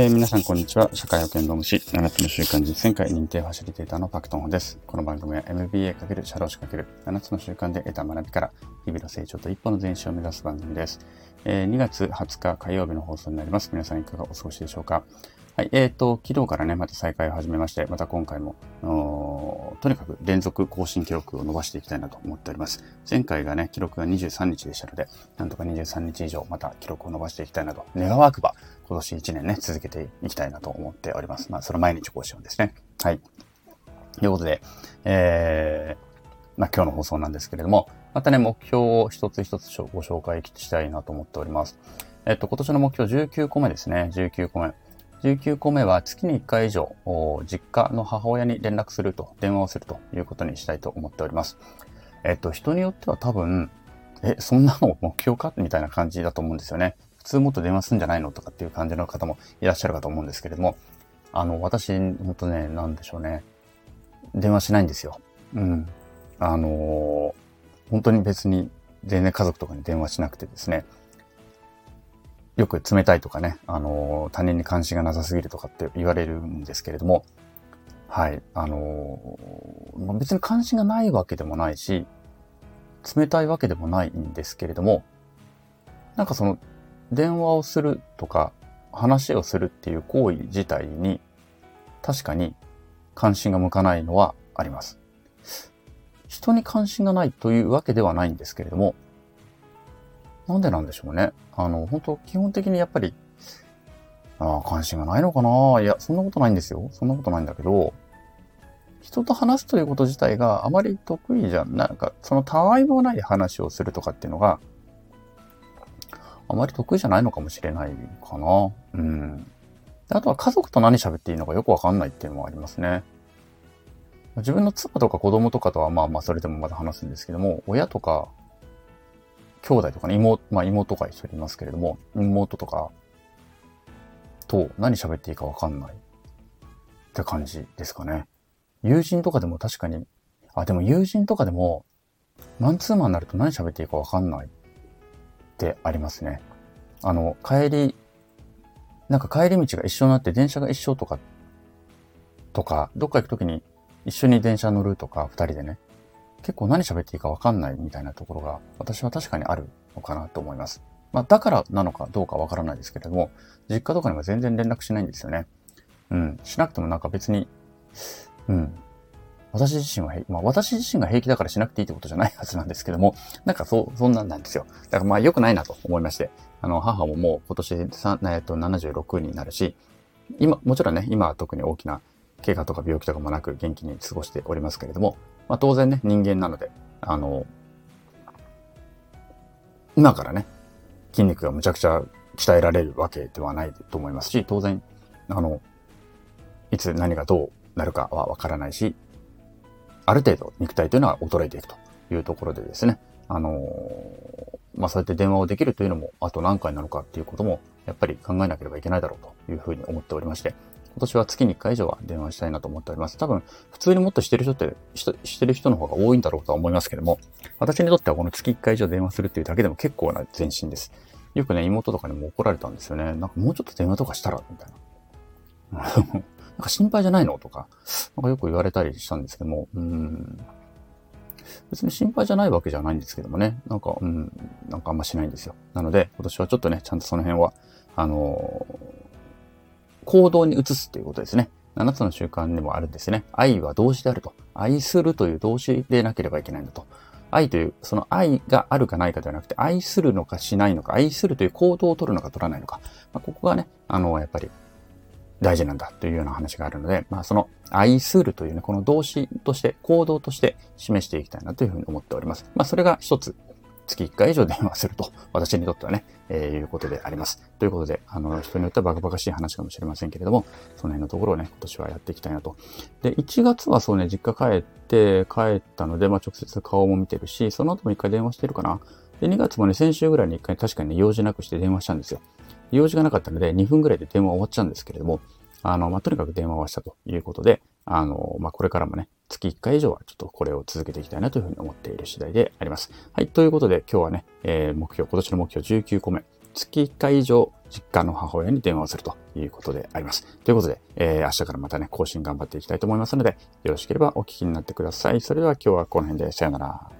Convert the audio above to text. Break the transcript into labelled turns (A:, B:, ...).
A: えー、皆さんこんにちは。社会保険労務士、7つの習慣実践会認定ファシリテーターのパクトンホです。この番組は MBA× 社労士 ×7 つの習慣で得た学びから日々の成長と一歩の前進を目指す番組です。えー、2月20日火曜日の放送になります。皆さんいかがお過ごしでしょうか？はい、えっ、ー、と、昨日からね、また再開を始めまして、また今回も、とにかく連続更新記録を伸ばしていきたいなと思っております。前回がね、記録が23日でしたので、なんとか23日以上また記録を伸ばしていきたいなと、願わくば、今年1年ね、続けていきたいなと思っております。まあ、それ毎日更新ですね。はい。ということで、えー、まあ今日の放送なんですけれども、またね、目標を一つ一つご紹介したいなと思っております。えっと、今年の目標19個目ですね。19個目。19個目は月に1回以上、実家の母親に連絡すると、電話をするということにしたいと思っております。えっと、人によっては多分、え、そんなの目標かみたいな感じだと思うんですよね。普通もっと電話すんじゃないのとかっていう感じの方もいらっしゃるかと思うんですけれども、あの、私、ほんとね、なんでしょうね。電話しないんですよ。うん。あのー、本当に別に全然家族とかに電話しなくてですね。よく冷たいとかね、あの、他人に関心がなさすぎるとかって言われるんですけれども、はい、あの、まあ、別に関心がないわけでもないし、冷たいわけでもないんですけれども、なんかその、電話をするとか、話をするっていう行為自体に、確かに関心が向かないのはあります。人に関心がないというわけではないんですけれども、なんでなんでしょうね。あの、本当基本的にやっぱり、ああ、関心がないのかないや、そんなことないんですよ。そんなことないんだけど、人と話すということ自体があまり得意じゃん。なんか、そのたわいもない話をするとかっていうのが、あまり得意じゃないのかもしれないかな。うん。あとは家族と何喋っていいのかよくわかんないっていうのもありますね。自分の妻とか子供とかとはまあまあそれでもまだ話すんですけども、親とか兄弟とかね、妹、まあ妹が一緒にいますけれども、妹とかと何喋っていいかわかんないって感じですかね。友人とかでも確かに、あ、でも友人とかでも、マンツーマンになると何喋っていいかわかんないってありますね。あの、帰り、なんか帰り道が一緒になって電車が一緒とか、とか、どっか行くときに一緒に電車乗るとか、二人でね。結構何喋っていいかわかんないみたいなところが私は確かにあるのかなと思います。まあだからなのかどうかわからないですけれども、実家とかには全然連絡しないんですよね。うん。しなくてもなんか別に、うん。私自身は、まあ私自身が平気だからしなくていいってことじゃないはずなんですけども、なんかそう、そんなんなんですよ。だからまあ良くないなと思いまして、あの、母ももう今年えっと、76になるし、今、もちろんね、今は特に大きな怪我とか病気とかもなく元気に過ごしておりますけれども、まあ、当然ね、人間なので、あの、今からね、筋肉がむちゃくちゃ鍛えられるわけではないと思いますし、当然、あの、いつ何がどうなるかはわからないし、ある程度肉体というのは衰えていくというところでですね、あのまあ、そうやって電話をできるというのも、あと何回なのかっていうことも、やっぱり考えなければいけないだろうというふうに思っておりまして、今年は月に1回以上は電話したいなと思っております。多分、普通にもっとしてる人って、してる人の方が多いんだろうとは思いますけども、私にとってはこの月1回以上電話するっていうだけでも結構な前進です。よくね、妹とかにも怒られたんですよね。なんかもうちょっと電話とかしたらみたいな。なんか心配じゃないのとか、なんかよく言われたりしたんですけども、うん。別に心配じゃないわけじゃないんですけどもね。なんか、うん、なんかあんましないんですよ。なので、今年はちょっとね、ちゃんとその辺は、あの行動に移すということですね。7つの習慣にもあるんですね。愛は動詞であると。愛するという動詞でなければいけないんだと。愛という、その愛があるかないかではなくて、愛するのかしないのか、愛するという行動を取るのか取らないのか。まあ、ここがね、あの、やっぱり大事なんだというような話があるので、まあ、その愛するというね、この動詞として、行動として示していきたいなというふうに思っております。まあ、それが一つ月1回以上電話すると、私にとってはね、えー、いうことであります。ということで、あの、人によってはバカバカしい話かもしれませんけれども、その辺のところをね、今年はやっていきたいなと。で、1月はそうね、実家帰って、帰ったので、まあ、直接顔も見てるし、その後も1回電話してるかな。で、2月もね、先週ぐらいに1回確かにね、用事なくして電話したんですよ。用事がなかったので、2分ぐらいで電話終わっちゃうんですけれども、あの、まあ、とにかく電話はしたということで、あの、まあ、これからもね、月1回以上はちょっとこれを続けていきたいなというふうに思っている次第であります。はい。ということで今日はね、えー、目標、今年の目標19個目。月1回以上実家の母親に電話をするということであります。ということで、えー、明日からまたね、更新頑張っていきたいと思いますので、よろしければお聞きになってください。それでは今日はこの辺でさよなら。